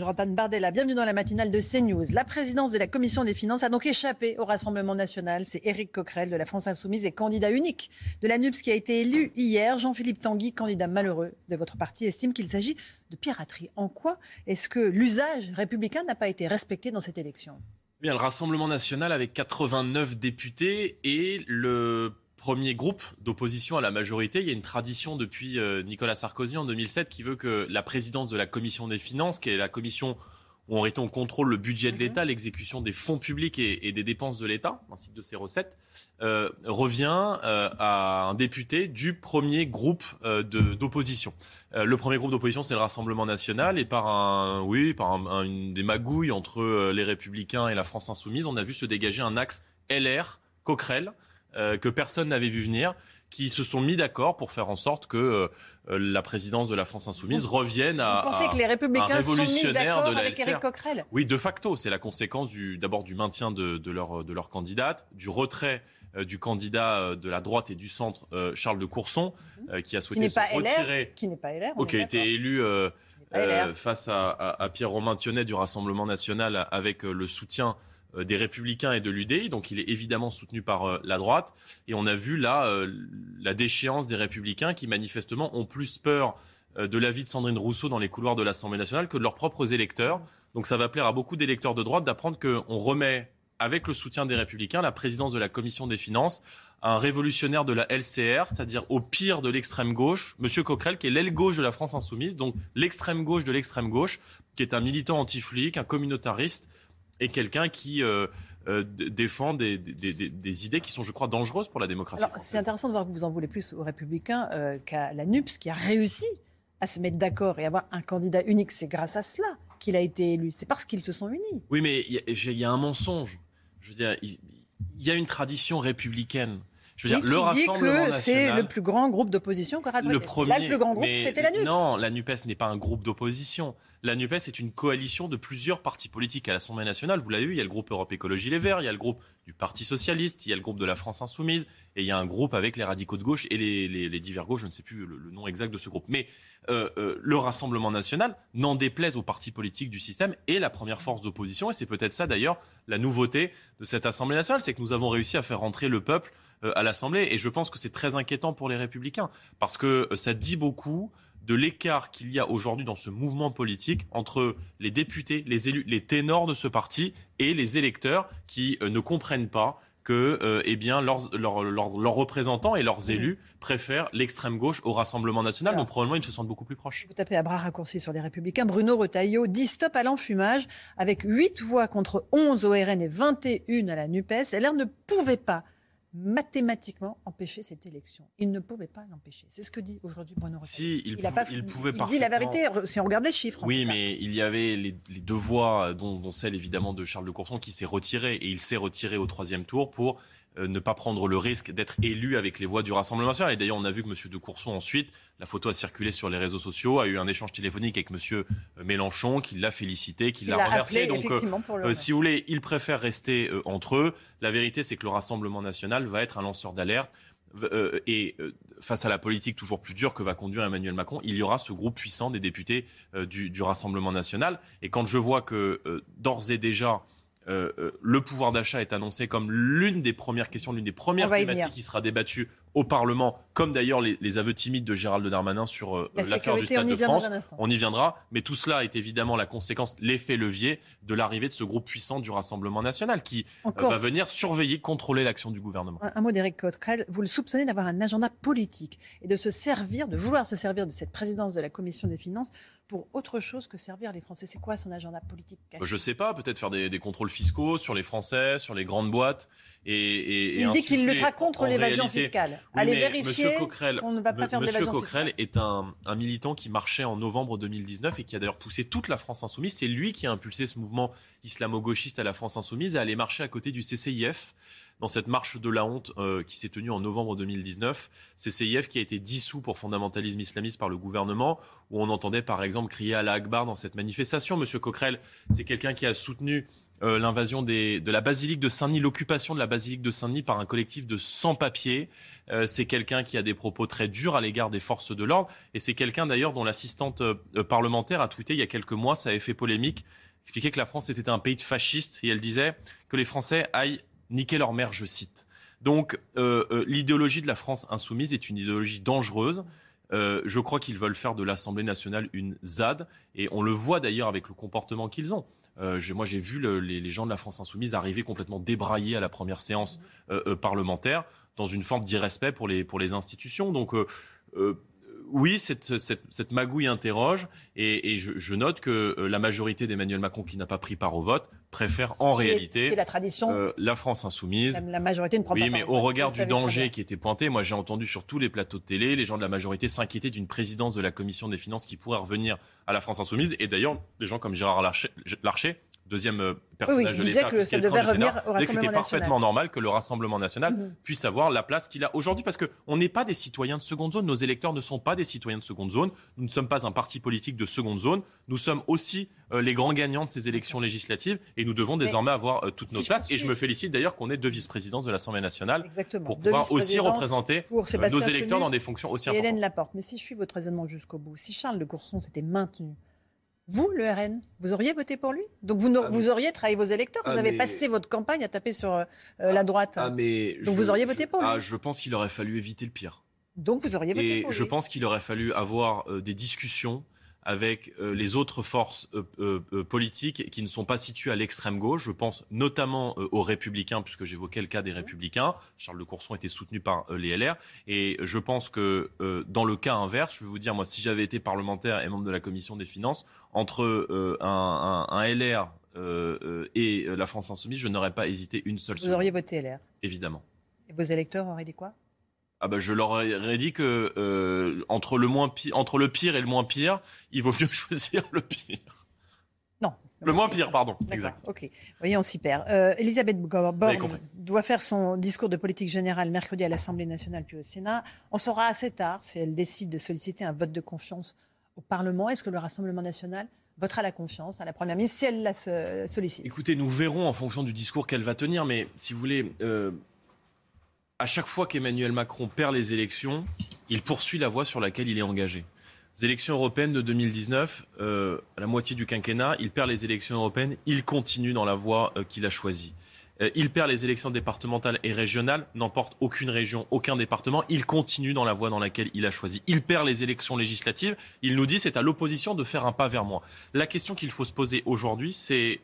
Jordan Bardella, bienvenue dans la matinale de CNews. La présidence de la Commission des finances a donc échappé au Rassemblement national. C'est Éric Coquerel de la France Insoumise et candidat unique de la NUPS qui a été élu hier. Jean-Philippe Tanguy, candidat malheureux de votre parti, estime qu'il s'agit de piraterie. En quoi est-ce que l'usage républicain n'a pas été respecté dans cette élection? Bien, le Rassemblement national avec 89 députés et le premier groupe d'opposition à la majorité. Il y a une tradition depuis euh, Nicolas Sarkozy en 2007 qui veut que la présidence de la commission des finances, qui est la commission où en réalité on contrôle le budget de mhm. l'État, l'exécution des fonds publics et, des dépenses de l'État, ainsi que de ses recettes, euh, revient euh, à un député du premier groupe d'opposition. le premier groupe d'opposition, c'est le Rassemblement national, et par un, oui, par une des magouilles entre les Républicains et la France insoumise, on a vu se dégager un axe LR, Coquerel, euh, que personne n'avait vu venir, qui se sont mis d'accord pour faire en sorte que euh, la présidence de la France insoumise revienne à, Vous pensez que les républicains sont mis de la avec Coquerel? Oui, de facto, c'est la conséquence d'abord du maintien de, de, leur, de leur candidate, du retrait euh, du candidat de la droite et du centre, Charles de Courson, qui a souhaité qui se retirer, qui n'est pas LR, qui a été élu face à, à, à Pierre-Romain Thionnet du Rassemblement national avec le soutien euh, des Républicains et de l'UDI, donc il est évidemment soutenu par euh, la droite. Et on a vu là euh, la déchéance des Républicains qui manifestement ont plus peur de l'avis de Sandrine Rousseau dans les couloirs de l'Assemblée nationale que de leurs propres électeurs. Donc ça va plaire à beaucoup d'électeurs de droite d'apprendre qu'on remet, avec le soutien des Républicains, la présidence de la Commission des finances à un révolutionnaire de la LCR, c'est-à-dire au pire de l'extrême gauche, Monsieur Coquerel, qui est l'aile gauche de la France insoumise, donc l'extrême gauche de l'extrême gauche, qui est un militant anti-flic, un communautariste, et quelqu'un qui euh, euh, défend des, des, idées qui sont, je crois, dangereuses pour la démocratie. C'est intéressant de voir que vous en voulez plus aux Républicains euh, qu'à la NUPS, qui a réussi à se mettre d'accord et avoir un candidat unique. C'est grâce à cela qu'il a été élu. C'est parce qu'ils se sont unis. Oui, mais il y, a un mensonge. Je veux dire, il y a une tradition républicaine. Je veux dire, le Rassemblement que C'est le plus grand groupe d'opposition Le premier. Là, le plus grand groupe, c'était la NUPES. Non, la NUPES n'est pas un groupe d'opposition. La NUPES est une coalition de plusieurs partis politiques à l'Assemblée nationale. Vous l'avez vu, il y a le groupe Europe Écologie Les Verts, il y a le groupe du Parti Socialiste, il y a le groupe de la France Insoumise, et il y a un groupe avec les radicaux de gauche et les, divers gauches, je ne sais plus le, nom exact de ce groupe. Mais euh, euh, le Rassemblement national, n'en déplaise aux partis politiques du système, est la première force d'opposition. Et c'est peut-être ça d'ailleurs la nouveauté de cette Assemblée nationale, c'est que nous avons réussi à faire rentrer le peuple à l'Assemblée. Et je pense que c'est très inquiétant pour les républicains, parce que ça dit beaucoup de l'écart qu'il y a aujourd'hui dans ce mouvement politique entre les députés, les élus, les ténors de ce parti et les électeurs qui euh, ne comprennent pas que euh, eh bien, leurs, représentants et leurs élus préfèrent l'extrême gauche au Rassemblement national, donc probablement ils se sentent beaucoup plus proches. Vous tapez à bras raccourcis sur les Républicains. Bruno Retailleau dit stop à l'enfumage avec 8 voix contre 11 au RN et 21 à la NUPES. LR ne pouvait pas mathématiquement empêcher cette élection. Il ne pouvait pas l'empêcher. C'est ce que dit aujourd'hui Bruno Si, il, pas, il pouvait il dit la vérité, si on regarde les chiffres. Oui, mais il y avait les, deux voix, dont, dont, celle évidemment de Charles de Courson, qui s'est retiré. Et il s'est retiré au troisième tour pour euh, ne pas prendre le risque d'être élu avec les voix du Rassemblement national. Et d'ailleurs, on a vu que M. de Courson, ensuite, la photo a circulé sur les réseaux sociaux, a eu un échange téléphonique avec M. Euh, Mélenchon, qui l'a félicité, qui l'a remercié. Donc, euh, si vous voulez, il préfère rester entre eux. La vérité, c'est que le Rassemblement national va être un lanceur d'alerte. et face à la politique toujours plus dure que va conduire Emmanuel Macron, il y aura ce groupe puissant des députés du, du, Rassemblement national. Et quand je vois que d'ores et déjà, euh, euh, le pouvoir d'achat est annoncé comme l'une des premières questions, l'une des premières thématiques qui sera débattue au Parlement, comme d'ailleurs les, aveux timides de Gérald Darmanin sur euh, l'affaire du Stade de France. On y viendra, mais tout cela est évidemment la conséquence, l'effet levier de l'arrivée de ce groupe puissant du Rassemblement national qui va venir surveiller, contrôler l'action du gouvernement. Un, mot d'Éric Coquerel, vous le soupçonnez d'avoir un agenda politique et de se servir, de vouloir se servir de cette présidence de la Commission des finances pour autre chose que servir les Français. C'est quoi son agenda politique Je ne sais pas, peut-être faire des, contrôles fiscaux sur les Français, sur les grandes boîtes. Et, Il dit qu'il luttera contre l'évasion fiscale. allez vérifier. Monsieur Coquerel, on ne va pas faire Monsieur Coquerel est un, un, militant qui marchait en novembre 2019 et qui a d'ailleurs poussé toute la France insoumise. C'est lui qui a impulsé ce mouvement islamo-gauchiste à la France insoumise et aller marcher à côté du CCIF dans cette marche de la honte euh, qui s'est tenue en novembre 2019. CCIF qui a été dissous pour fondamentalisme islamiste par le gouvernement, où on entendait par exemple crier à la Akbar dans cette manifestation. Monsieur Coquerel, c'est quelqu'un qui a soutenu euh, l'invasion de la basilique de Saint-Denis, l'occupation de la basilique de Saint-Denis par un collectif de sans-papiers. Euh, c'est quelqu'un qui a des propos très durs à l'égard des forces de l'ordre. Et c'est quelqu'un d'ailleurs dont l'assistante parlementaire a tweeté il y a quelques mois, ça avait fait polémique, expliquait que la France était un pays de fascistes et elle disait que les Français aillent niquer leur mère, je cite. Donc euh, euh, l'idéologie de la France insoumise est une idéologie dangereuse. Euh, je crois qu'ils veulent faire de l'Assemblée nationale une ZAD, et on le voit d'ailleurs avec le comportement qu'ils ont. moi, j'ai vu les, gens de la France insoumise arriver complètement débraillés à la première séance parlementaire, dans une forme d'irrespect pour les, pour les institutions. Donc, oui, cette, cette, magouille interroge et, je, note que euh, la majorité d'Emmanuel Macron, qui n'a pas pris part au vote, préfère en réalité la, tradition, euh, la France insoumise. La, majorité ne prend oui, mais au regard du danger qui était pointé, moi j'ai entendu sur tous les plateaux de télé, les gens de la majorité s'inquiéter d'une présidence de la Commission des finances qui pourrait revenir à la France insoumise. Et d'ailleurs, des gens comme Gérard Larcher deuxième euh, personnage de l'État, que ça devait revenir au c'était parfaitement normal que le Rassemblement national mhm. puisse avoir la place qu'il a aujourd'hui, parce qu'on n'est pas des citoyens de seconde zone. Nos électeurs ne sont pas des citoyens de seconde zone. Nous ne sommes pas un parti politique de seconde zone. Nous sommes aussi euh, les grands gagnants de ces élections législatives, et nous devons désormais avoir euh, toutes nos places. Et je me félicite d'ailleurs qu'on ait deux vice-présidences de l'Assemblée nationale pour pouvoir aussi représenter nos électeurs dans des fonctions aussi importantes. Hélène Laporte, mais si je suis votre raisonnement jusqu'au bout, si Charles de Courson s'était maintenu vous, le RN, vous auriez voté pour lui? Donc vous, ah, vous auriez trahi vos électeurs. Vous ah, avez passé votre campagne à taper sur euh, la droite. Ah, mais Donc vous auriez voté pour lui? je pense qu'il aurait fallu éviter le pire. Donc vous auriez voté Et pour lui. je pense qu'il aurait fallu avoir euh, des discussions avec euh, les autres forces euh, euh, politiques qui ne sont pas situées à l'extrême gauche. Je pense notamment aux Républicains, puisque j'évoquais le cas des Républicains. Charles de Courson était soutenu par les LR. Et je pense que dans le cas inverse, je vais vous dire, moi, si j'avais été parlementaire et membre de la Commission des Finances, entre un, un, LR et la France Insoumise, je n'aurais pas hésité une seule seconde. Vous auriez voté LR Évidemment. Et vos électeurs auraient dit quoi? Ah bah je leur aurais dit que euh, entre le moins pire, entre le pire et le moins pire, il vaut mieux choisir le pire. Non. Le moins pire, pardon. Exact. Ok. Vous voyez, on s'y perd. Euh, Elisabeth Borne doit faire son discours de politique générale mercredi à l'Assemblée nationale puis au Sénat. On saura assez tard si elle décide de solliciter un vote de confiance au Parlement. Est-ce que le Rassemblement national votera la confiance à la Première ministre si elle la sollicite? Écoutez, nous verrons en fonction du discours qu'elle va tenir, mais si vous voulez, euh, à chaque fois qu'Emmanuel Macron perd les élections, il poursuit la voie sur laquelle il est engagé. Les élections européennes de 2019, euh, à la moitié du quinquennat, il perd les élections européennes, il continue dans la voie euh, qu'il a choisie. Euh, il perd les élections départementales et régionales, n'emporte aucune région, aucun département, il continue dans la voie dans laquelle il a choisi. Il perd les élections législatives, il nous dit c'est à l'opposition de faire un pas vers moi. La question qu'il faut se poser aujourd'hui, c'est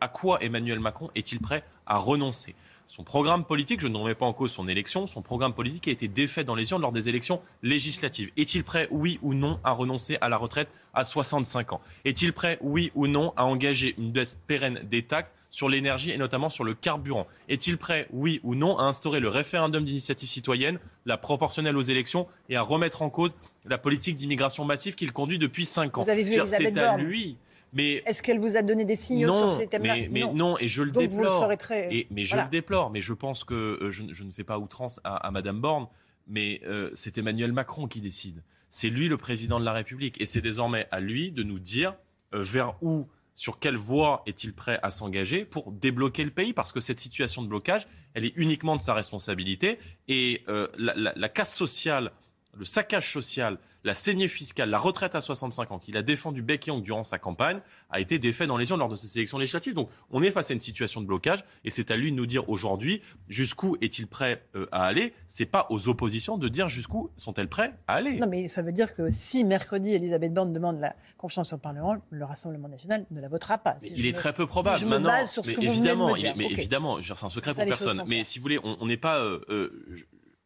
à quoi Emmanuel Macron est-il prêt à renoncer? Son programme politique, je ne remets pas en cause son élection, son programme politique a été défait dans les urnes lors des élections législatives. Est-il prêt, oui ou non, à renoncer à la retraite à 65 ans? Est-il prêt, oui ou non, à engager une baisse pérenne des taxes sur l'énergie et notamment sur le carburant? Est-il prêt, oui ou non, à instaurer le référendum d'initiative citoyenne, la proportionnelle aux élections et à remettre en cause la politique d'immigration massive qu'il conduit depuis 5 ans? Vous avez vu C'est à lui mais est-ce qu'elle vous a donné des signaux sur ces thèmes-là mais, non. et je le déplore. mais je le déplore. Mais je pense que euh, je, ne fais pas outrance à, Madame Borne, mais euh, c'est Emmanuel Macron qui décide. C'est lui le président de la République, et c'est désormais à lui de nous dire euh, vers où sur quelle voie est-il prêt à s'engager pour débloquer le pays? Parce que cette situation de blocage, elle est uniquement de sa responsabilité. Et la, la, casse sociale le saccage social, la saignée fiscale, la retraite à 65 ans qu'il a défendu bec et durant sa campagne a été défait dans les urnes lors de ces élections législatives. Donc on est face à une situation de blocage et c'est à lui de nous dire aujourd'hui jusqu'où est-il prêt euh, à aller. C'est pas aux oppositions de dire jusqu'où sont-elles prêtes à aller. Non mais ça veut dire que si mercredi Elisabeth Borne demande la confiance au Parlement, le Rassemblement national ne la votera pas. il est très peu probable. je me base sur ce que évidemment, vous mais évidemment, c'est un secret pour personne. Mais si vous voulez, on n'est pas, euh, euh,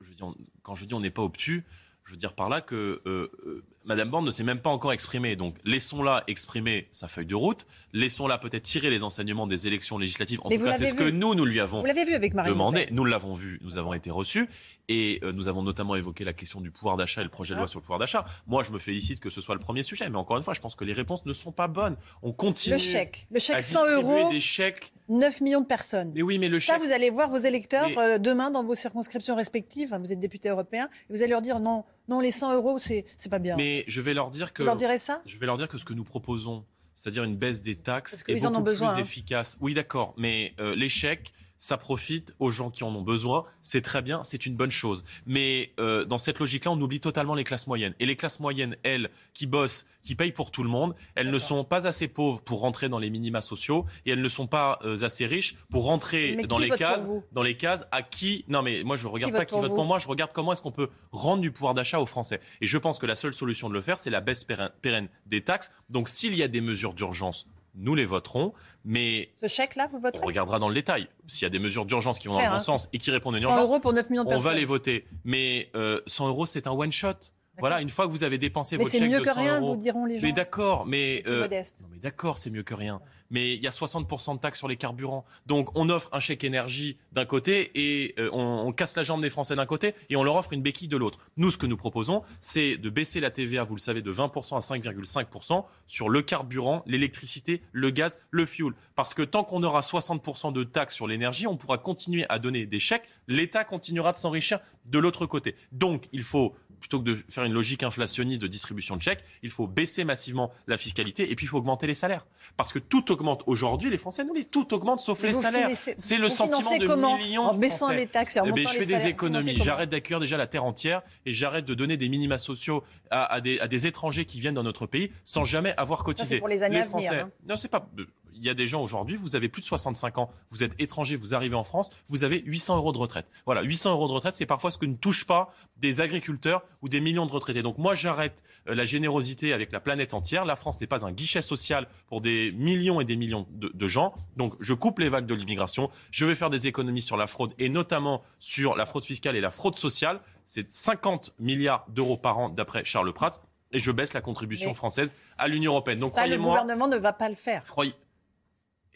je, veux dire, quand je dis on n'est pas obtus, je veux dire par là que euh, euh, Madame Borne ne s'est même pas encore exprimée. Donc laissons-la exprimer sa feuille de route. Laissons-la peut-être tirer les enseignements des élections législatives. En tout cas, c'est ce que nous, nous lui avons vous vu avec demandé. Nous l'avons vu, nous avons été reçus. Et euh, nous avons notamment évoqué la question du pouvoir d'achat et le projet de loi ah. sur le pouvoir d'achat. Moi, je me félicite que ce soit le premier sujet. Mais encore une fois, je pense que les réponses ne sont pas bonnes. On continue. Le chèque. Le chèque 100 euros. des chèques. 9 millions de personnes. Mais oui, mais le chèque. Ça, vous allez voir vos électeurs euh, demain dans vos circonscriptions respectives. Vous êtes député européen. Et vous allez leur dire non, non, les 100 euros, c'est pas bien. Mais je vais leur dire que. Vous leur direz ça? Je vais leur dire que ce que nous proposons, c'est-à-dire une baisse des taxes, est beaucoup plus hein. efficace. Oui, d'accord. Mais euh, chèques ça profite aux gens qui en ont besoin. C'est très bien, c'est une bonne chose. Mais euh, dans cette logique-là, on oublie totalement les classes moyennes. Et les classes moyennes, elles, qui bossent, qui payent pour tout le monde, elles ne sont pas assez pauvres pour rentrer dans les minima sociaux et elles ne sont pas euh, assez riches pour rentrer dans les cases, dans les cases à qui? Non, mais moi je regarde pas qui vote pour moi, je regarde comment est-ce qu'on peut rendre du pouvoir d'achat aux Français. Et je pense que la seule solution de le faire, c'est la baisse pérenne des taxes. Donc s'il y a des mesures d'urgence nous les voterons, mais ce chèque-là, vous voterez On regardera dans le détail. S'il y a des mesures d'urgence qui vont dans le bon hein. sens et qui répondent à une urgence, 100 euros pour 9 millions de on va les voter. Mais euh, 100 euros, c'est un one shot. Voilà, une fois que vous avez dépensé votre chèque de 100 euros. Mais c'est mieux que rien, vous diront les gens. Mais d'accord, mais, euh, mais d'accord, c'est mieux que rien mais il y a 60% de taxes sur les carburants. Donc on offre un chèque énergie d'un côté et euh, on, casse la jambe des Français d'un côté et on leur offre une béquille de l'autre. Nous, ce que nous proposons, c'est de baisser la TVA, vous le savez, de 20% à 5,5% sur le carburant, l'électricité, le gaz, le fuel. Parce que tant qu'on aura 60% de taxes sur l'énergie, on pourra continuer à donner des chèques. L'État continuera de s'enrichir de l'autre côté. Donc il faut plutôt que de faire une logique inflationniste de distribution de chèques, il faut baisser massivement la fiscalité et puis il faut augmenter les salaires. Parce que tout augmente aujourd'hui, les Français, nous, les tout augmente sauf les salaires. C'est le sentiment de millions de baissant les taxes et en eh ben, Je fais des économies, j'arrête d'accueillir déjà la terre entière et j'arrête de donner des minima sociaux à, des, à, des, étrangers qui viennent dans notre pays sans jamais avoir cotisé. pour les années à venir, hein. Non, c'est pas il y a des gens aujourd'hui, vous avez plus de 65 ans, vous êtes étranger, vous arrivez en France, vous avez 800 euros de retraite. Voilà, 800 euros de retraite, c'est parfois ce que ne touche pas des agriculteurs ou des millions de retraités. Donc moi, j'arrête euh, la générosité avec la planète entière. La France n'est pas un guichet social pour des millions et des millions de, gens. Donc je coupe les vagues de l'immigration. Je vais faire des économies sur la fraude et notamment sur la fraude fiscale et la fraude sociale. C'est 50 milliards d'euros par an d'après Charles Prats et je baisse la contribution française à l'Union européenne. Donc ça, le gouvernement ne va pas le faire. Croyez,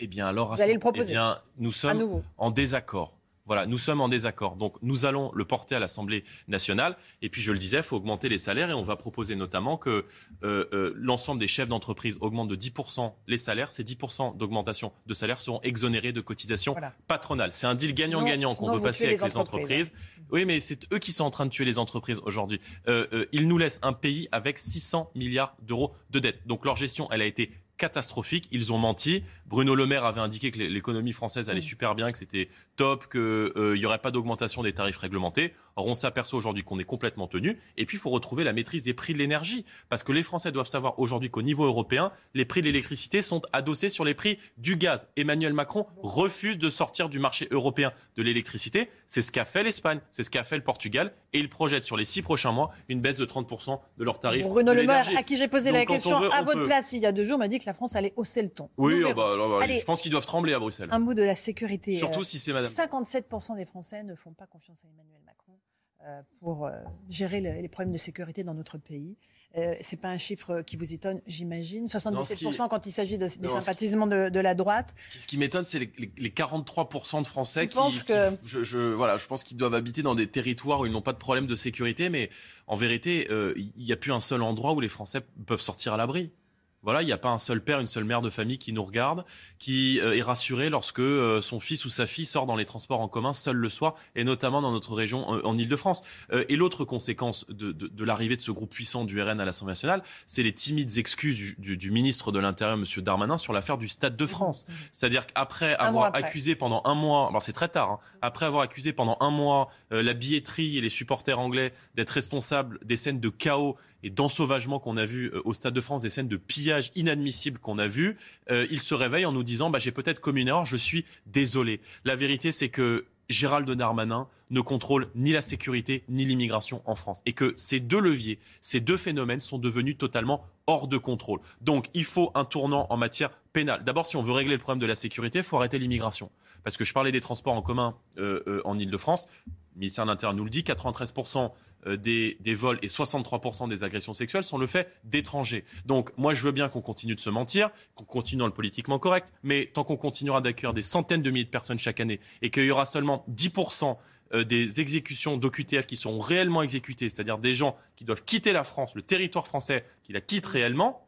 eh bien, alors, Vous allez le proposer. Eh bien, nous sommes en désaccord. Voilà, nous sommes en désaccord. Donc, nous allons le porter à l'Assemblée nationale. Et puis, je le disais, il faut augmenter les salaires et on va proposer notamment que euh, euh, l'ensemble des chefs d'entreprise augmente de 10% les salaires. Ces 10% d'augmentation de salaire seront exonérés de cotisations patronales. C'est un deal gagnant-gagnant qu'on veut passer avec les entreprises. Oui, mais c'est eux qui sont en train de tuer les entreprises aujourd'hui. Euh, ils nous laissent un pays avec 600 milliards d'euros de dette. Donc, leur gestion, elle a été catastrophique. Ils ont menti. Bruno Le Maire avait indiqué que l'économie française allait mm. super bien, que c'était top, qu'il euh, n'y aurait pas d'augmentation des tarifs réglementés. Or, on s'aperçoit aujourd'hui qu'on est complètement tenu. Et puis, il faut retrouver la maîtrise des prix de l'énergie. Parce que les Français doivent savoir aujourd'hui qu'au niveau européen, les prix de l'électricité sont adossés sur les prix du gaz. Emmanuel Macron refuse de sortir du marché européen de l'électricité. C'est ce qu'a fait l'Espagne, c'est ce qu'a fait le Portugal. Et il projette sur les six prochains mois une baisse de 30% de leurs tarifs. Bruno Le Maire, à qui j'ai posé la question à votre place il y a deux jours, m'a dit que la France allait hausser le ton. Oui, oh bah, bah, je pense qu'ils doivent trembler à Bruxelles. Un mot de la sécurité. Surtout si c'est madame. 57% des Français ne font pas confiance à Emmanuel Macron euh, pour euh, gérer les problèmes de sécurité dans notre pays. Euh, c'est pas un chiffre qui vous étonne, j'imagine. 77% quand il s'agit des sympathisements de, la droite. Ce qui, m'étonne, c'est les, 43% de Français qui, que... je, voilà, je pense qu'ils doivent habiter dans des territoires où ils n'ont pas de problème de sécurité, mais en vérité, il n'y a plus un seul endroit où les Français peuvent sortir à l'abri. Voilà, il n'y a pas un seul père, une seule mère de famille qui nous regarde, qui euh, est rassuré lorsque euh, son fils ou sa fille sort dans les transports en commun seul le soir, et notamment dans notre région en Ile-de-France. Euh, et l'autre conséquence de, de, de l'arrivée de ce groupe puissant du RN à l'Assemblée nationale, c'est les timides excuses du, du, du ministre de l'Intérieur, M. Darmanin, sur l'affaire du Stade de France. Mmh, mmh. C'est-à-dire qu'après avoir accusé pendant un mois, c'est très tard, hein, après avoir accusé pendant un mois la billetterie et les supporters anglais d'être responsables des scènes de chaos et d'ensauvagement qu'on a vu au Stade de France, des scènes de pillage inadmissible qu'on a vu, euh, il se réveille en nous disant bah, j'ai peut-être commis une erreur, je suis désolé. La vérité, c'est que Gérald Darmanin ne contrôle ni la sécurité ni l'immigration en France. Et que ces deux leviers, ces deux phénomènes sont devenus totalement hors de contrôle. Donc il faut un tournant en matière pénale. D'abord, si on veut régler le problème de la sécurité, il faut arrêter l'immigration. Parce que je parlais des transports en commun euh, euh, en Ile-de-France le ministère de l'Intérieur nous le dit, 93% euh, des, des, vols et 63% des agressions sexuelles sont le fait d'étrangers. Donc moi je veux bien qu'on continue de se mentir, qu'on continue dans le politiquement correct, mais tant qu'on continuera d'accueillir des centaines de milliers de personnes chaque année et qu'il y aura seulement 10% euh, des exécutions d'OQTF qui seront réellement exécutées, c'est-à-dire des gens qui doivent quitter la France, le territoire français, qui la quittent réellement,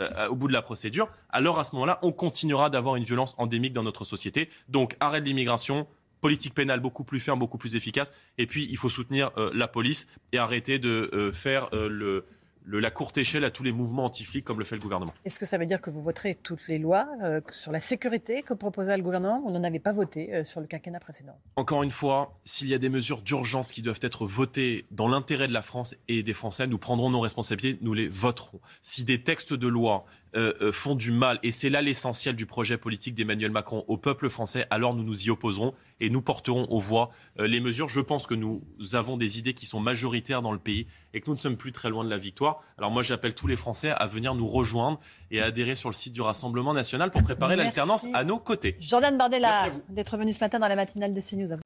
euh, au bout de la procédure, alors à ce moment-là, on continuera d'avoir une violence endémique dans notre société. Donc arrêt de l'immigration, politique pénale beaucoup plus ferme, beaucoup plus efficace. Et puis, il faut soutenir euh, la police et arrêter de euh, faire euh, le, la courte échelle à tous les mouvements anti-flics comme le fait le gouvernement. Est-ce que ça veut dire que vous voterez toutes les lois sur la sécurité que proposait le gouvernement? Vous n'en avez pas voté sur le quinquennat précédent. Encore une fois, s'il y a des mesures d'urgence qui doivent être votées dans l'intérêt de la France et des Français, nous prendrons nos responsabilités, nous les voterons. Si des textes de loi euh, euh, font du mal, et c'est là l'essentiel du projet politique d'Emmanuel Macron au peuple français, alors nous nous y opposerons et nous porterons aux voix euh, les mesures. Je pense que nous avons des idées qui sont majoritaires dans le pays et que nous ne sommes plus très loin de la victoire. Alors moi j'appelle tous les Français à venir nous rejoindre et à adhérer sur le site du Rassemblement national pour préparer l'alternance à nos côtés. Jordan Bardella d'être venu ce matin dans la matinale de CNews.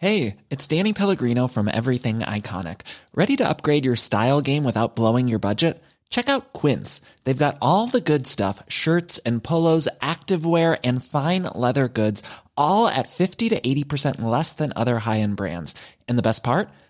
Hey, it's Danny Pellegrino from Everything Iconic. Ready to upgrade your style game without blowing your budget? Check out Quince. They've got all the good stuff, shirts and polos, activewear and fine leather goods, all at 50 to 80% less than other high-end brands. And the best part?